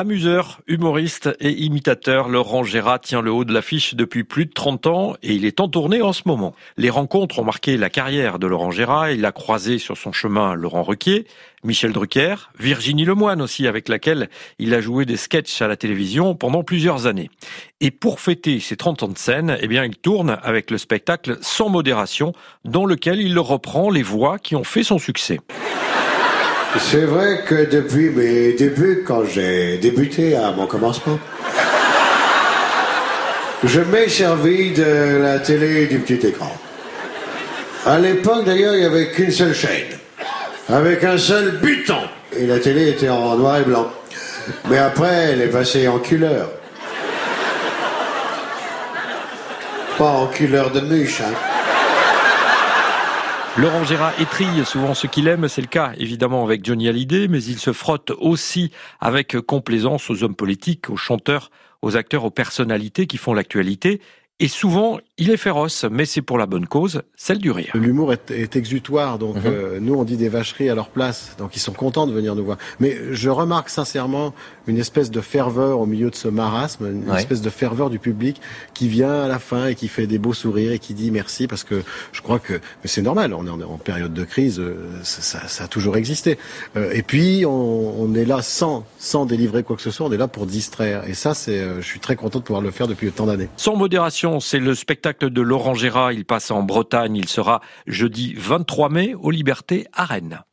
Amuseur, humoriste et imitateur, Laurent Gérard tient le haut de l'affiche depuis plus de 30 ans et il est en tournée en ce moment. Les rencontres ont marqué la carrière de Laurent Gérard. Il a croisé sur son chemin Laurent Ruquier, Michel Drucker, Virginie Lemoine aussi, avec laquelle il a joué des sketchs à la télévision pendant plusieurs années. Et pour fêter ses 30 ans de scène, eh bien, il tourne avec le spectacle Sans modération, dans lequel il reprend les voix qui ont fait son succès. C'est vrai que depuis mes débuts, quand j'ai débuté à mon commencement, je m'ai servi de la télé du petit écran. À l'époque, d'ailleurs, il n'y avait qu'une seule chaîne, avec un seul buton. Et la télé était en noir et blanc. Mais après, elle est passée en couleur. Pas en couleur de mûche, hein. Laurent Gérard étrille souvent ce qu'il aime, c'est le cas évidemment avec Johnny Hallyday, mais il se frotte aussi avec complaisance aux hommes politiques, aux chanteurs, aux acteurs, aux personnalités qui font l'actualité. Et souvent, il est féroce, mais c'est pour la bonne cause, celle du rire. L'humour est, exutoire, donc mhm. euh, nous on dit des vacheries à leur place, donc ils sont contents de venir nous voir. Mais je remarque sincèrement une espèce de ferveur au milieu de ce marasme, une espèce de ferveur du public qui vient à la fin et qui fait des beaux sourires et qui dit merci parce que je crois que c'est normal, on est en, période de crise, euh, ça, ça, a toujours existé. Euh, et puis on, on, est là sans sans délivrer quoi que ce soit, on est là pour distraire. Et ça, c'est, je suis très content de pouvoir le faire depuis tant d'années. Sans modération, c'est le spectacle de Laurent Gérard. Il passe en Bretagne. Il sera jeudi 23 mai aux Libertés à Rennes.